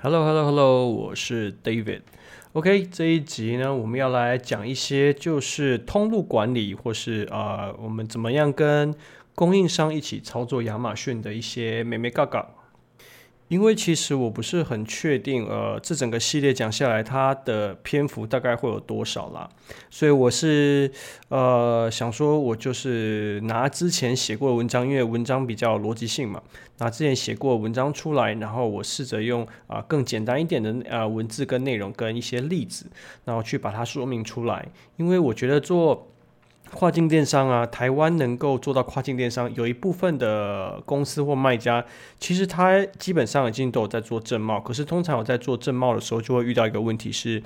Hello，Hello，Hello，我是 David。OK，这一集呢，我们要来讲一些就是通路管理，或是啊、呃，我们怎么样跟供应商一起操作亚马逊的一些美眉告告。因为其实我不是很确定，呃，这整个系列讲下来，它的篇幅大概会有多少啦，所以我是呃想说，我就是拿之前写过的文章，因为文章比较逻辑性嘛，拿之前写过文章出来，然后我试着用啊、更简单一点的呃文字跟内容跟一些例子，然后去把它说明出来，因为我觉得做。跨境电商啊，台湾能够做到跨境电商，有一部分的公司或卖家，其实他基本上已经都有在做正贸。可是通常我在做正贸的时候，就会遇到一个问题是，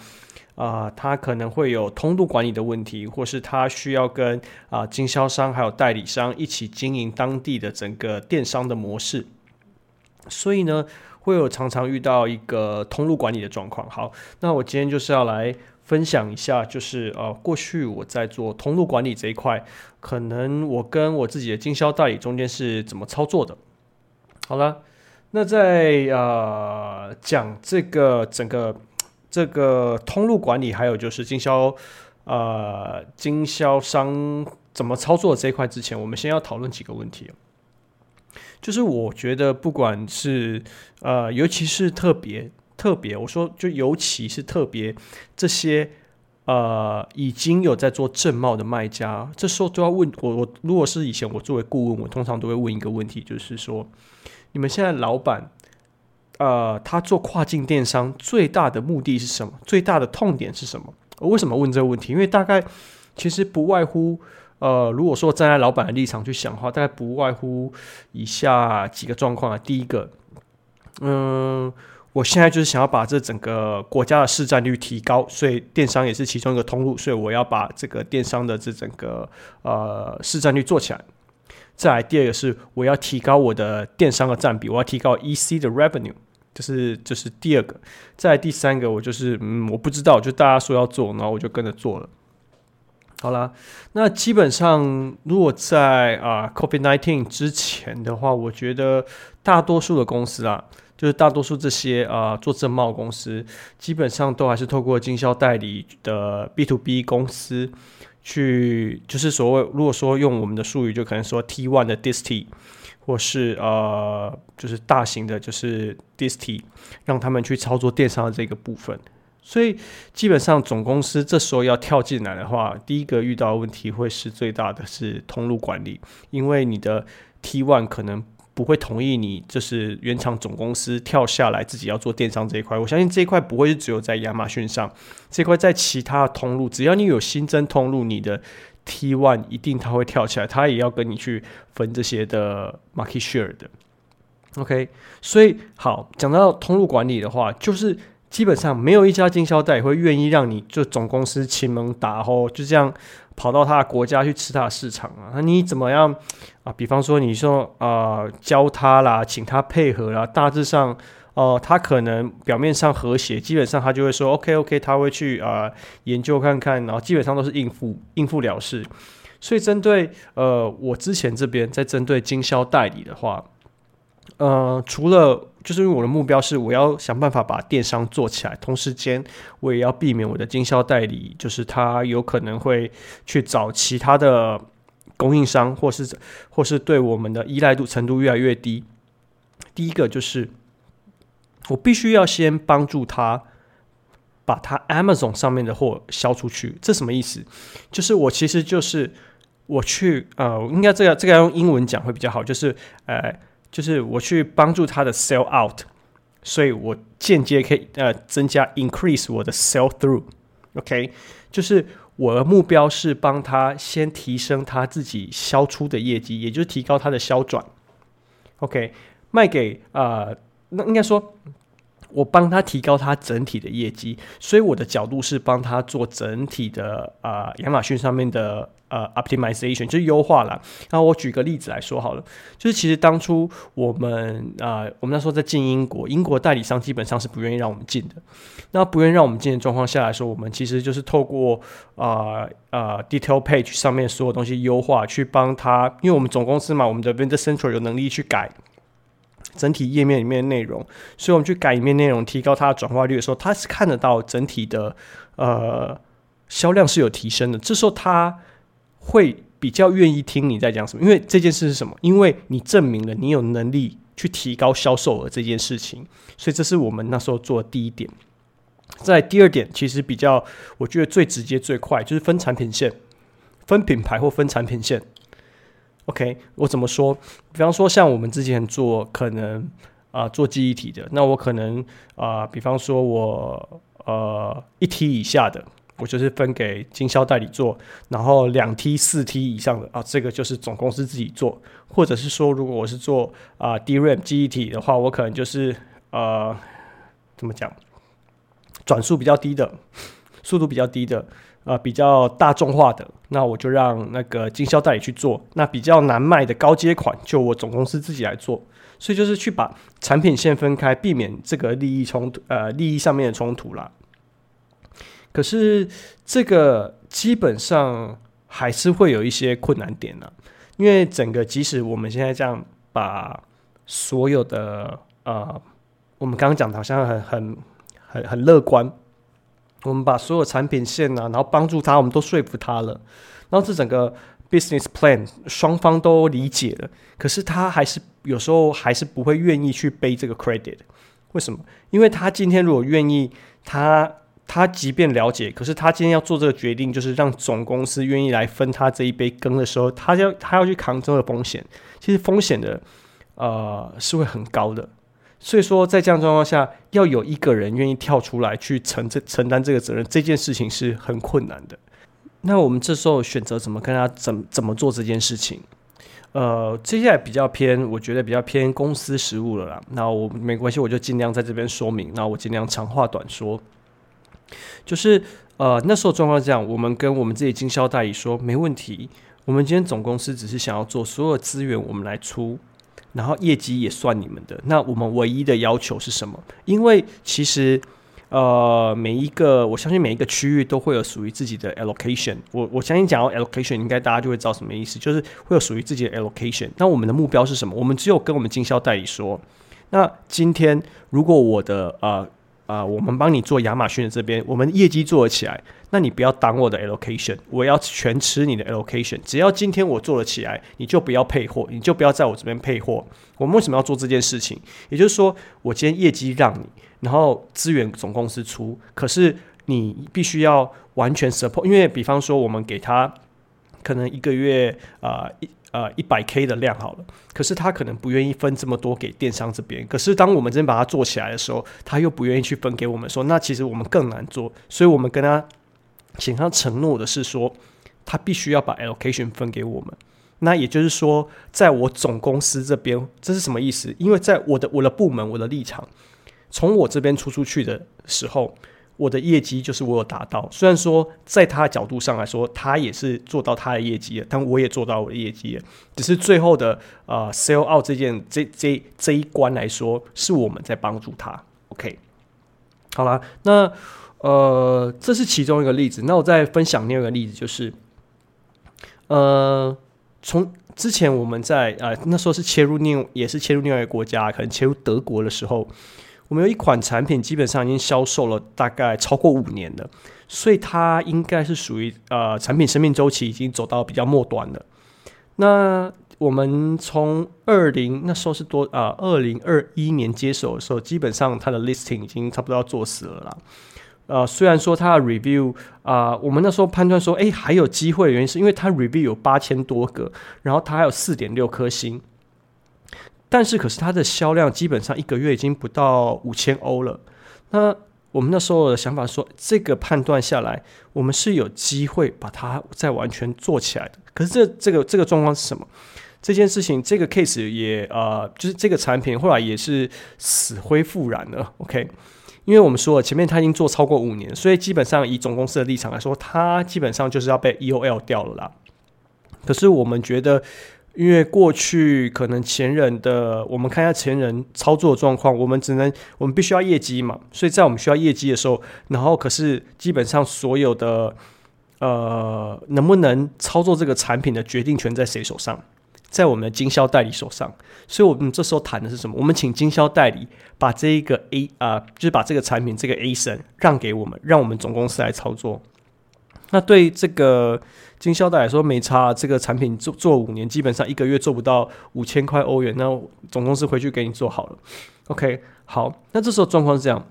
啊、他可能会有通路管理的问题，或是他需要跟啊、经销商还有代理商一起经营当地的整个电商的模式。所以呢，会有常常遇到一个通路管理的状况。好，那我今天就是要来。分享一下，就是呃，过去我在做通路管理这一块，可能我跟我自己的经销代理中间是怎么操作的。好了，那在呃讲这个整个这个通路管理，还有就是经销呃经销商怎么操作这一块之前，我们先要讨论几个问题。就是我觉得，不管是呃，尤其是特别。特别，我说就尤其是特别这些呃已经有在做正贸的卖家，这时候都要问我。我如果是以前我作为顾问，我通常都会问一个问题，就是说你们现在老板呃他做跨境电商最大的目的是什么？最大的痛点是什么？我为什么问这个问题？因为大概其实不外乎呃，如果说站在老板的立场去想的话，大概不外乎以下几个状况啊。第一个，嗯、我现在就是想要把这整个国家的市占率提高，所以电商也是其中一个通路，所以我要把这个电商的这整个呃市占率做起来。再来第二个是我要提高我的电商的占比，我要提高 EC 的 revenue，这是这是第二个。再来第三个我就是嗯我不知道，就大家说要做，然后我就跟着做了。好啦，那基本上如果在啊、COVID nineteen 之前的话，我觉得大多数的公司啊。就是大多数这些啊、做正贸公司，基本上都还是透过经销代理的 B to B 公司去，就是所谓如果说用我们的术语，就可能说 T one 的 Disty，或是呃就是大型的，就是 Disty，让他们去操作电商的这个部分。所以基本上总公司这时候要跳进来的话，第一个遇到的问题会是最大的是通路管理，因为你的 T one 可能。不会同意你就是原厂总公司跳下来自己要做电商这一块，我相信这一块不会是只有在亚马逊上，这块在其他的通路，只要你有新增通路，你的 T one 一定他会跳起来，他也要跟你去分这些的 market share 的。OK，所以好，讲到通路管理的话，就是基本上没有一家经销代会愿意让你就总公司亲门打吼，就这样。跑到他的国家去吃他的市场啊？那你怎么样啊？比方说你说啊、教他啦，请他配合啦，大致上哦、呃，他可能表面上和谐，基本上他就会说 OK OK，他会去啊、研究看看，然后基本上都是应付应付了事。所以针对呃我之前这边在针对经销代理的话，呃，除了就是因为我的目标是我要想办法把电商做起来，同时间我也要避免我的经销代理，就是他有可能会去找其他的供应商，或是或是对我们的依赖度程度越来越低。第一个就是我必须要先帮助他把他 Amazon 上面的货销出去，这什么意思？就是我其实就是我去呃，应该这个这个要用英文讲会比较好，就是呃。就是我去帮助他的 sell out，所以我间接可以呃增加 increase 我的 sell through，OK，、就是我的目标是帮他先提升他自己销出的业绩，也就是提高他的销转，OK，卖给啊、呃，那应该说。我帮他提高他整体的业绩，所以我的角度是帮他做整体的啊，亚马逊上面的呃 optimization，就是优化了。那我举个例子来说好了，就是其实当初我们啊、我们那时候在进英国，英国代理商基本上是不愿意让我们进的。那不愿意让我们进的状况下来说，我们其实就是透过啊啊、detail page 上面所有东西优化，去帮他，因为我们总公司嘛，我们的 vendor central 有能力去改。整体页面里面的内容，所以我们去改里面内容，提高它的转化率的时候，它是看得到整体的呃销量是有提升的。这时候他会比较愿意听你在讲什么，因为这件事是什么？因为你证明了你有能力去提高销售额这件事情，所以这是我们那时候做的第一点。在第二点，其实比较我觉得最直接最快就是分产品线、分品牌或分产品线。OK，我怎么说？比方说，像我们之前做可能啊、做记忆体的，那我可能啊、比方说我呃一 T 以下的，我就是分给经销代理做，然后两 T 四 T 以上的啊，这个就是总公司自己做，或者是说，如果我是做啊、呃、DRAM 记忆体的话，我可能就是呃怎么讲，转速比较低的，速度比较低的。呃，比较大众化的，那我就让那个经销代理去做；那比较难卖的高阶款，就我总公司自己来做。所以就是去把产品线分开，避免这个利益冲突，呃，利益上面的冲突啦。可是这个基本上还是会有一些困难点呢，因为整个即使我们现在这样把所有的呃，我们刚刚讲的好像很很很很乐观。我们把所有产品线啊，然后帮助他，我们都说服他了，然后这整个 business plan 双方都理解了，可是他还是有时候还是不会愿意去背这个 credit。为什么？因为他今天如果愿意，他他即便了解，可是他今天要做这个决定，就是让总公司愿意来分他这一杯羹的时候，他要他要去扛这个风险，其实风险的呃是会很高的。所以说，在这样状况下，要有一个人愿意跳出来去承这承担这个责任，这件事情是很困难的。那我们这时候选择怎么跟他怎怎么做这件事情？呃，接下来比较偏，我觉得比较偏公司实务了啦。那我没关系，我就尽量在这边说明。那我尽量长话短说，就是呃那时候状况是这样，我们跟我们自己经销代理说，没问题。我们今天总公司只是想要做所有资源，我们来出。然后业绩也算你们的，那我们唯一的要求是什么？因为其实，呃，每一个我相信每一个区域都会有属于自己的 allocation。我我相信讲到 allocation，应该大家就会知道什么意思，就是会有属于自己的 allocation。那我们的目标是什么？我们只有跟我们经销代理说，那今天如果我的呃。啊、我们帮你做亚马逊的这边，我们业绩做了起来，那你不要挡我的 allocation，我要全吃你的 allocation。只要今天我做了起来，你就不要配货，你就不要在我这边配货。我们为什么要做这件事情？也就是说，我今天业绩让你，然后资源总公司出，可是你必须要完全 support，因为比方说我们给他可能一个月啊一。呃，一百 K 的量好了，可是他可能不愿意分这么多给电商这边。可是当我们真把它做起来的时候，他又不愿意去分给我们说，说那其实我们更难做。所以我们跟他请他承诺的是说，他必须要把 allocation 分给我们。那也就是说，在我总公司这边，这是什么意思？因为在我的我的部门，我的立场，从我这边出出去的时候。我的业绩就是我有达到，虽然说在他的角度上来说，他也是做到他的业绩了，但我也做到我的业绩了。只是最后的呃 sell out 这件这这这一关来说，是我们在帮助他。OK，好了，那呃这是其中一个例子。那我再分享另外一个例子，就是呃从之前我们在呃那时候是切入另也是切入另外一个国家，可能切入德国的时候。我们有一款产品，基本上已经销售了大概超过五年了，所以它应该是属于呃产品生命周期已经走到比较末端了。那我们从二零那时候是多啊，二零二一年接手的时候，基本上它的 listing 已经差不多要做死了啦。呃，虽然说它的 review 啊、我们那时候判断说，哎，还有机会原因是因为它 review 有八千多个，然后它还有四点六颗星。但是，可是它的销量基本上一个月已经不到五千欧了。那我们那时候的想法说，这个判断下来，我们是有机会把它再完全做起来的。可是这这个这个状况是什么？这件事情这个 case 也呃，就是这个产品后来也是死灰复燃了。OK，因为我们说了前面他已经做超过五年，所以基本上以总公司的立场来说，它基本上就是要被 EOL 掉了啦。可是我们觉得。因为过去可能前人的，我们看一下前人操作状况，我们只能我们必须要业绩嘛，所以在我们需要业绩的时候，然后可是基本上所有的呃能不能操作这个产品的决定权在谁手上？在我们的经销代理手上，所以我们这时候谈的是什么？我们请经销代理把这一个 A 啊、就是把这个产品这个 ASIN 让给我们，让我们总公司来操作。那对这个经销代理来说没差，这个产品做做五年，基本上一个月做不到五千块欧元，那总公司回去给你做好了。OK，好，那这时候状况是这样，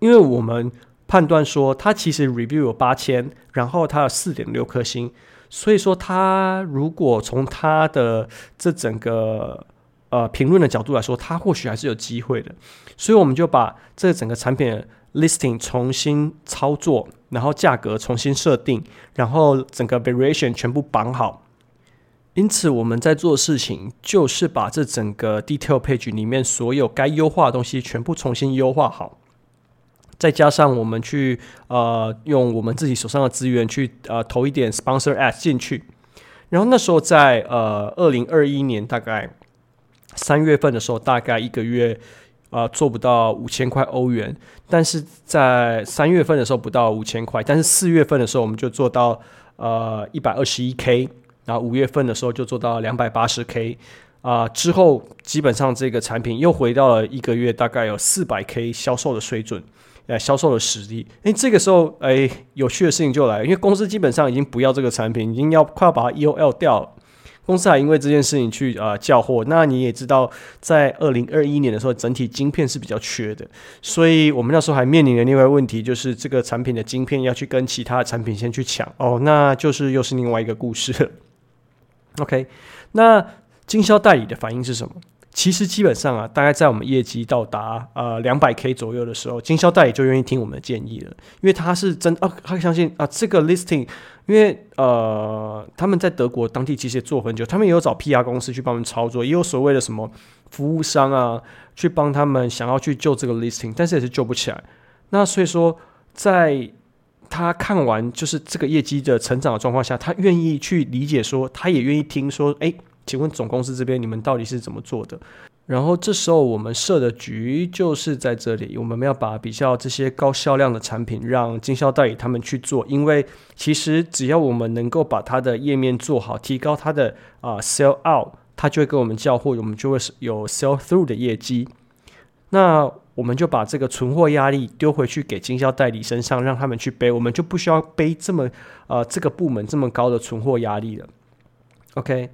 因为我们判断说他其实 review 有八千，然后他有四点六颗星。所以说，他如果从他的这整个呃评论的角度来说，他或许还是有机会的。所以我们就把这整个产品 listing 重新操作，然后价格重新设定，然后整个 variation 全部绑好。因此，我们在做事情就是把这整个 detail page 里面所有该优化的东西全部重新优化好。再加上我们去呃用我们自己手上的资源去呃投一点 sponsor ad 进去，然后那时候在呃二零二一年大概三月份的时候，大概一个月呃做不到五千块欧元，但是在三月份的时候不到五千块，但是四月份的时候我们就做到呃一百二十一 k，然后五月份的时候就做到两百八十 k，啊之后基本上这个产品又回到了一个月大概有四百 k 销售的水准。呃，销售的实力，诶，这个时候，诶，有趣的事情就来了，因为公司基本上已经不要这个产品，已经要快要把它 EOL 掉了。公司还因为这件事情去啊、呃、叫货。那你也知道，在二零二一年的时候，整体晶片是比较缺的，所以我们那时候还面临了另外一个问题，就是这个产品的晶片要去跟其他产品先去抢哦，那就是又是另外一个故事了。OK，那经销代理的反应是什么？其实基本上啊，大概在我们业绩到达呃两百 K 左右的时候，经销代理就愿意听我们的建议了，因为他是真啊，他相信啊这个 listing，因为呃他们在德国当地其实也做很久，他们也有找 PR 公司去帮他们操作，也有所谓的什么服务商啊去帮他们想要去救这个 listing，但是也是救不起来。那所以说，在他看完就是这个业绩的成长的状况下，他愿意去理解说，他也愿意听说，哎。请问总公司这边你们到底是怎么做的？然后这时候我们设的局就是在这里，我们要把比较这些高销量的产品让经销代理他们去做，因为其实只要我们能够把它的页面做好，提高它的啊、sell out，它就会给我们交货，我们就会有 sell through 的业绩。那我们就把这个存货压力丢回去给经销代理身上，让他们去背，我们就不需要背这么呃这个部门这么高的存货压力了。OK。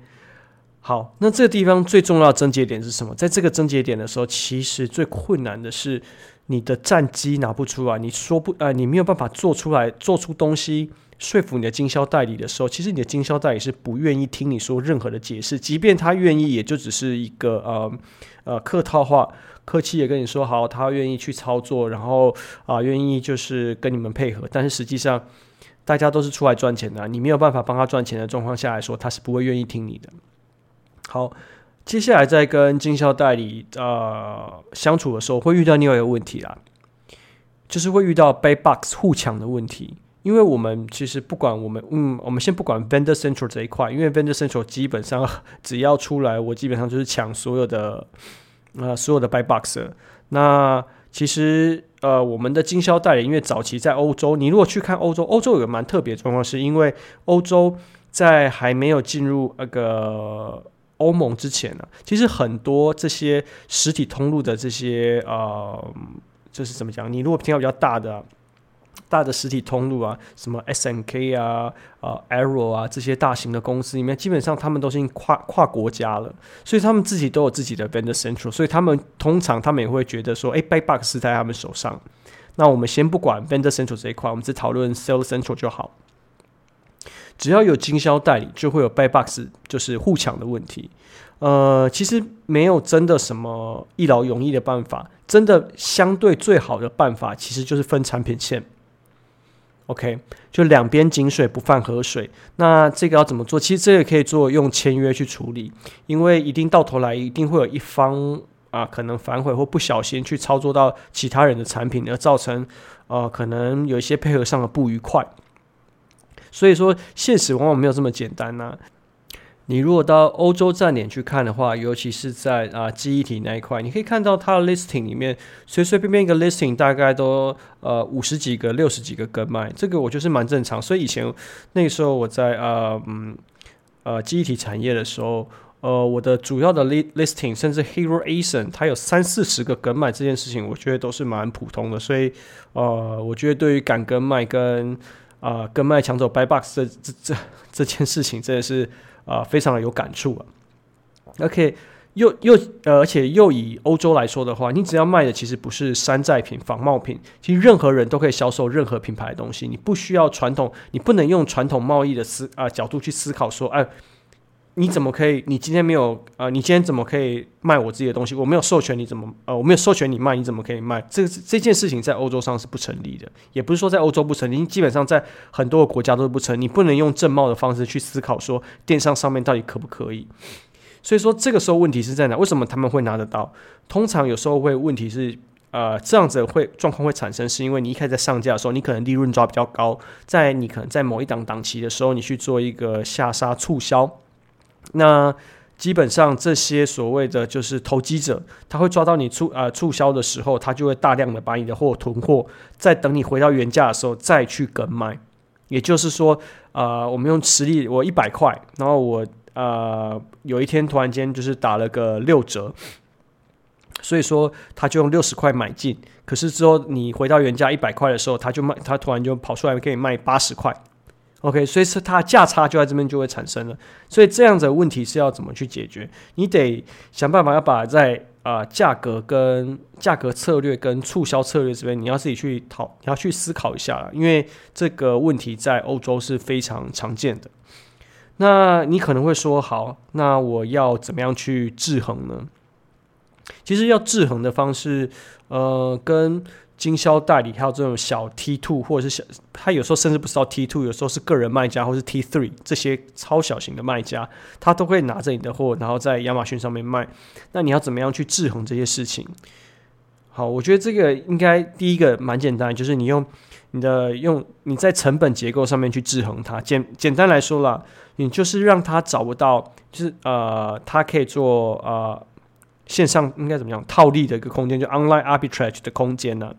好，那这个地方最重要的症结点是什么？在这个症结点的时候，其实最困难的是你的战绩拿不出来，你说不，呃，你没有办法做出来，做出东西说服你的经销代理的时候，其实你的经销代理是不愿意听你说任何的解释，即便他愿意，也就只是一个呃呃客套话，客气也跟你说好，他愿意去操作，然后啊、愿意就是跟你们配合，但是实际上大家都是出来赚钱的，你没有办法帮他赚钱的状况下来说，他是不会愿意听你的。好，接下来在跟经销代理呃相处的时候，会遇到另外一个问题啦，就是会遇到 b a y box 互抢的问题。因为我们其实不管我们，嗯，我们先不管 Vendor Central 这一块，因为 Vendor Central 基本上 只要出来，我基本上就是抢所有的呃所有的 Big Box。那其实呃我们的经销代理，因为早期在欧洲，你如果去看欧洲，欧洲有个蛮特别状况，是因为欧洲在还没有进入那个。欧盟之前呢、其实很多这些实体通路的这些呃，就是怎么讲？你如果听到比较大的、大的实体通路啊，什么 SNK 啊、呃 Arrow 啊这些大型的公司里面，基本上他们都是跨跨国家了，所以他们自己都有自己的 Vendor Central，所以他们通常他们也会觉得说，哎，Big Box 是在他们手上。那我们先不管 Vendor Central 这一块，我们只讨论 Sales Central 就好。只要有经销代理，就会有 Buy Box，就是互抢的问题。呃，其实没有真的什么一劳永逸的办法，真的相对最好的办法，其实就是分产品线。OK，就两边井水不犯河水。那这个要怎么做？其实这个可以做用签约去处理，因为一定到头来一定会有一方啊，可能反悔或不小心去操作到其他人的产品，而造成呃可能有一些配合上的不愉快。所以说，现实往往没有这么简单呐、你如果到欧洲站点去看的话，尤其是在啊记忆体那一块，你可以看到它的 listing 里面，随随便便一个 listing 大概都呃五十几个、六十几个跟卖，这个我就是蛮正常。所以以前那时候我在啊嗯呃记忆体产业的时候，呃，我的主要的 listing，甚至 Hero ASIN，它有三四十个跟卖这件事情，我觉得都是蛮普通的。所以，呃，我觉得对于敢跟卖跟啊、跟卖抢走 Buy Box 这这这这件事情，真的是啊、非常的有感触啊。OK，又又呃，而且又以欧洲来说的话，你只要卖的其实不是山寨品、仿冒品，其实任何人都可以销售任何品牌的东西。你不需要传统，你不能用传统贸易的思啊、角度去思考说，哎、你怎么可以？你今天没有呃，你今天怎么可以卖我自己的东西？我没有授权，你怎么呃，我没有授权你卖，你怎么可以卖？这这件事情在欧洲上是不成立的，也不是说在欧洲不成立，基本上在很多个国家都是不成立。你不能用正贸的方式去思考说电商上面到底可不可以。所以说这个时候问题是在哪？为什么他们会拿得到？通常有时候会问题是呃这样子会状况会产生，是因为你一开始在上架的时候，你可能利润抓比较高，在你可能在某一档档期的时候，你去做一个下杀促销。那基本上这些所谓的就是投机者，他会抓到你促呃促销的时候，他就会大量的把你的货囤货，在等你回到原价的时候再去跟卖。也就是说，呃，我们用实力，我一百块，然后我呃有一天突然间就是打了个六折，所以说他就用六十块买进，可是之后你回到原价一百块的时候，他就卖，他突然就跑出来给你卖八十块。OK，所以是它价差就在这边就会产生了，所以这样子的问题是要怎么去解决？你得想办法要把在啊、价格跟价格策略跟促销策略这边，你要自己去讨，你要去思考一下了，因为这个问题在欧洲是非常常见的。那你可能会说，好，那我要怎么样去制衡呢？其实要制衡的方式，呃，跟经销代理还有这种小 T two 或者是小，他有时候甚至不知道 T two，有时候是个人卖家或是 T three 这些超小型的卖家，他都会拿着你的货，然后在亚马逊上面卖。那你要怎么样去制衡这些事情？好，我觉得这个应该第一个蛮简单，就是你用你的用你在成本结构上面去制衡它。简简单来说啦，你就是让他找不到，就是呃，他可以做呃线上应该怎么样套利的一个空间，就 online arbitrage 的空间呢、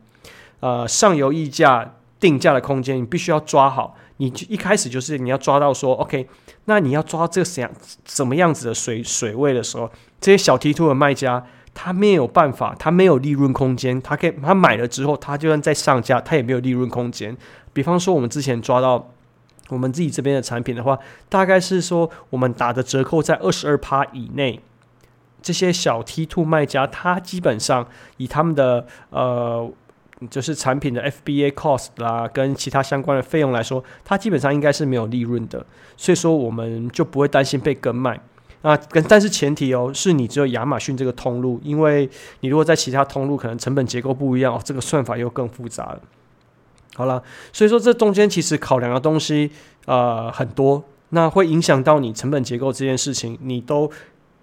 呃，上游溢价定价的空间，你必须要抓好。你一开始就是你要抓到说，OK，那你要抓这个怎样怎么样子的水水位的时候，这些小 T two 的卖家他没有办法，他没有利润空间，他可以他买了之后，他就算再上架，他也没有利润空间。比方说，我们之前抓到我们自己这边的产品的话，大概是说我们打的折扣在二十二趴以内，这些小 T two 卖家，他基本上以他们的呃。就是产品的 FBA cost 啦，跟其他相关的费用来说，它基本上应该是没有利润的，所以说我们就不会担心被跟卖啊。但是前提哦，是你只有亚马逊这个通路，因为你如果在其他通路，可能成本结构不一样哦，这个算法又更复杂了。好了，所以说这中间其实考量的东西呃很多，那会影响到你成本结构这件事情，你都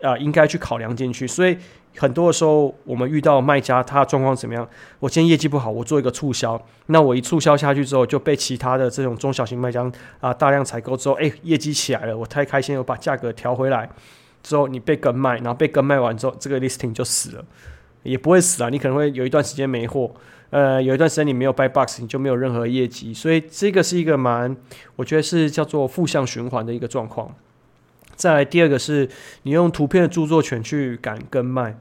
啊、应该去考量进去，所以。很多的时候，我们遇到卖家，他状况怎么样？我今天业绩不好，我做一个促销，那我一促销下去之后，就被其他的这种中小型卖家啊、大量采购之后，哎，业绩起来了，我太开心，我把价格调回来之后，你被跟卖，然后被跟卖完之后，这个 listing 就死了，也不会死啊，你可能会有一段时间没货，呃，有一段时间你没有 buy box，你就没有任何业绩，所以这个是一个蛮，我觉得是叫做负向循环的一个状况。再来第二个是你用图片的著作权去赶跟卖，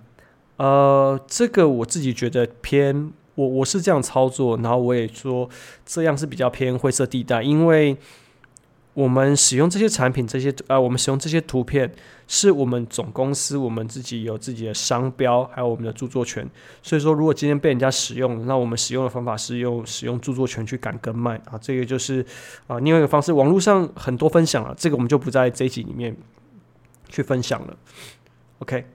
呃，这个我自己觉得偏我我是这样操作，然后我也说这样是比较偏灰色地带，因为。我们使用这些产品，这些呃，我们使用这些图片，是我们总公司我们自己有自己的商标，还有我们的著作权。所以说，如果今天被人家使用，那我们使用的方法是用使用著作权去赶跟卖啊，这个就是啊另外一个方式。网络上很多分享了，这个我们就不在这一集里面去分享了。OK，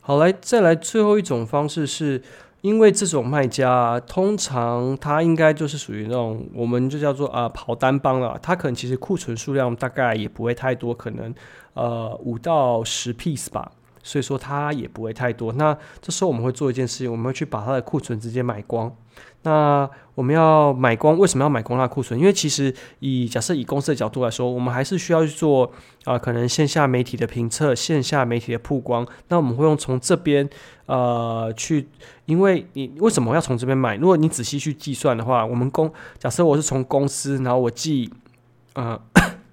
好，来再来最后一种方式是。因为这种卖家，通常他应该就是属于那种，我们就叫做啊跑单帮了。他可能其实库存数量大概也不会太多，可能呃五到十 piece 吧。所以说它也不会太多。那这时候我们会做一件事情，我们会去把它的库存直接买光。那我们要买光，为什么要买光它的库存？因为其实以假设以公司的角度来说，我们还是需要去做啊、可能线下媒体的评测，线下媒体的曝光。那我们会用从这边呃去，因为你为什么要从这边买？如果你仔细去计算的话，我们公假设我是从公司，然后我寄呃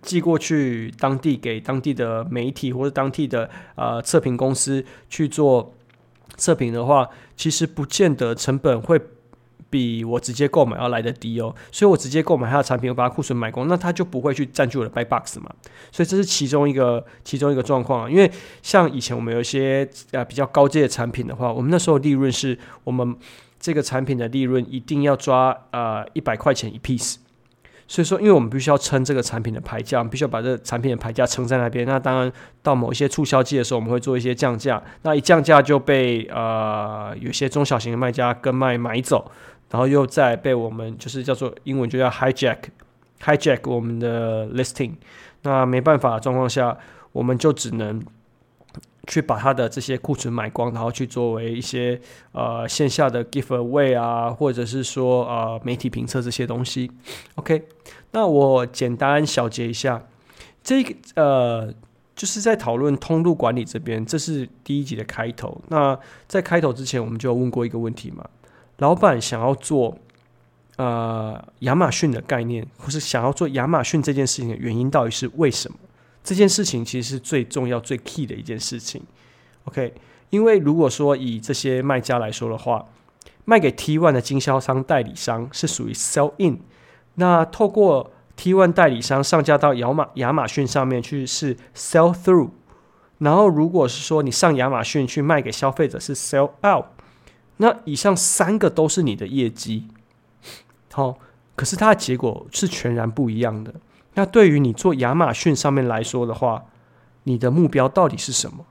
寄过去当地给当地的媒体或者当地的呃测评公司去做测评的话，其实不见得成本会比我直接购买要来得低哦。所以我直接购买它的产品，我把它库存买光，那它就不会去占据我的 buy box 嘛。所以这是其中一个其中一个状况。啊因为像以前我们有一些呃比较高阶的产品的话，我们那时候利润是我们这个产品的利润一定要抓呃一百块钱一 piece。所以说，因为我们必须要撑这个产品的牌价，我们必须要把这个产品的牌价撑在那边。那当然，到某一些促销季的时候，我们会做一些降价。那一降价就被呃有些中小型的卖家跟卖买走，然后又再被我们就是叫做英文就叫 hijack hijack 我们的 listing。那没办法的状况下，我们就只能。去把他的这些库存买光，然后去作为一些呃线下的 giveaway 啊，或者是说呃媒体评测这些东西。OK，那我简单小结一下，这个呃就是在讨论通路管理这边，这是第一集的开头。那在开头之前，我们就问过一个问题嘛，老板想要做呃亚马逊的概念，或是想要做亚马逊这件事情的原因到底是为什么？这件事情其实是最重要、最 key 的一件事情，OK？因为如果说以这些卖家来说的话，卖给 T one 的经销商代理商是属于 sell in，那透过 T one 代理商上架到亚马亚马逊上面去是 sell through，然后如果是说你上亚马逊去卖给消费者是 sell out，那以上三个都是你的业绩，好，可是它的结果是全然不一样的。那对于你做亚马逊上面来说的话，你的目标到底是什么？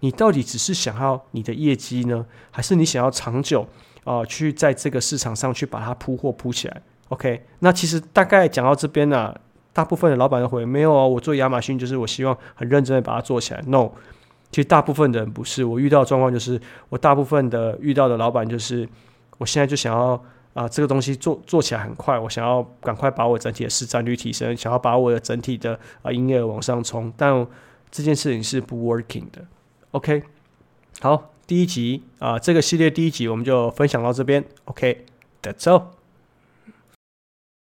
你到底只是想要你的业绩呢，还是你想要长久啊、去在这个市场上去把它铺货铺起来？OK，那其实大概讲到这边呢、大部分的老板都会没有哦，我做亚马逊就是我希望很认真的把它做起来。No，其实大部分的人不是，我遇到的状况就是，我大部分的遇到的老板就是，我现在就想要。啊，这个东西做做起来很快，我想要赶快把我整体的市占率提升，想要把我的整体的啊营业额往上冲，但这件事情是不 working 的。OK，好，第一集啊，这个系列第一集我们就分享到这边。OK，that's all。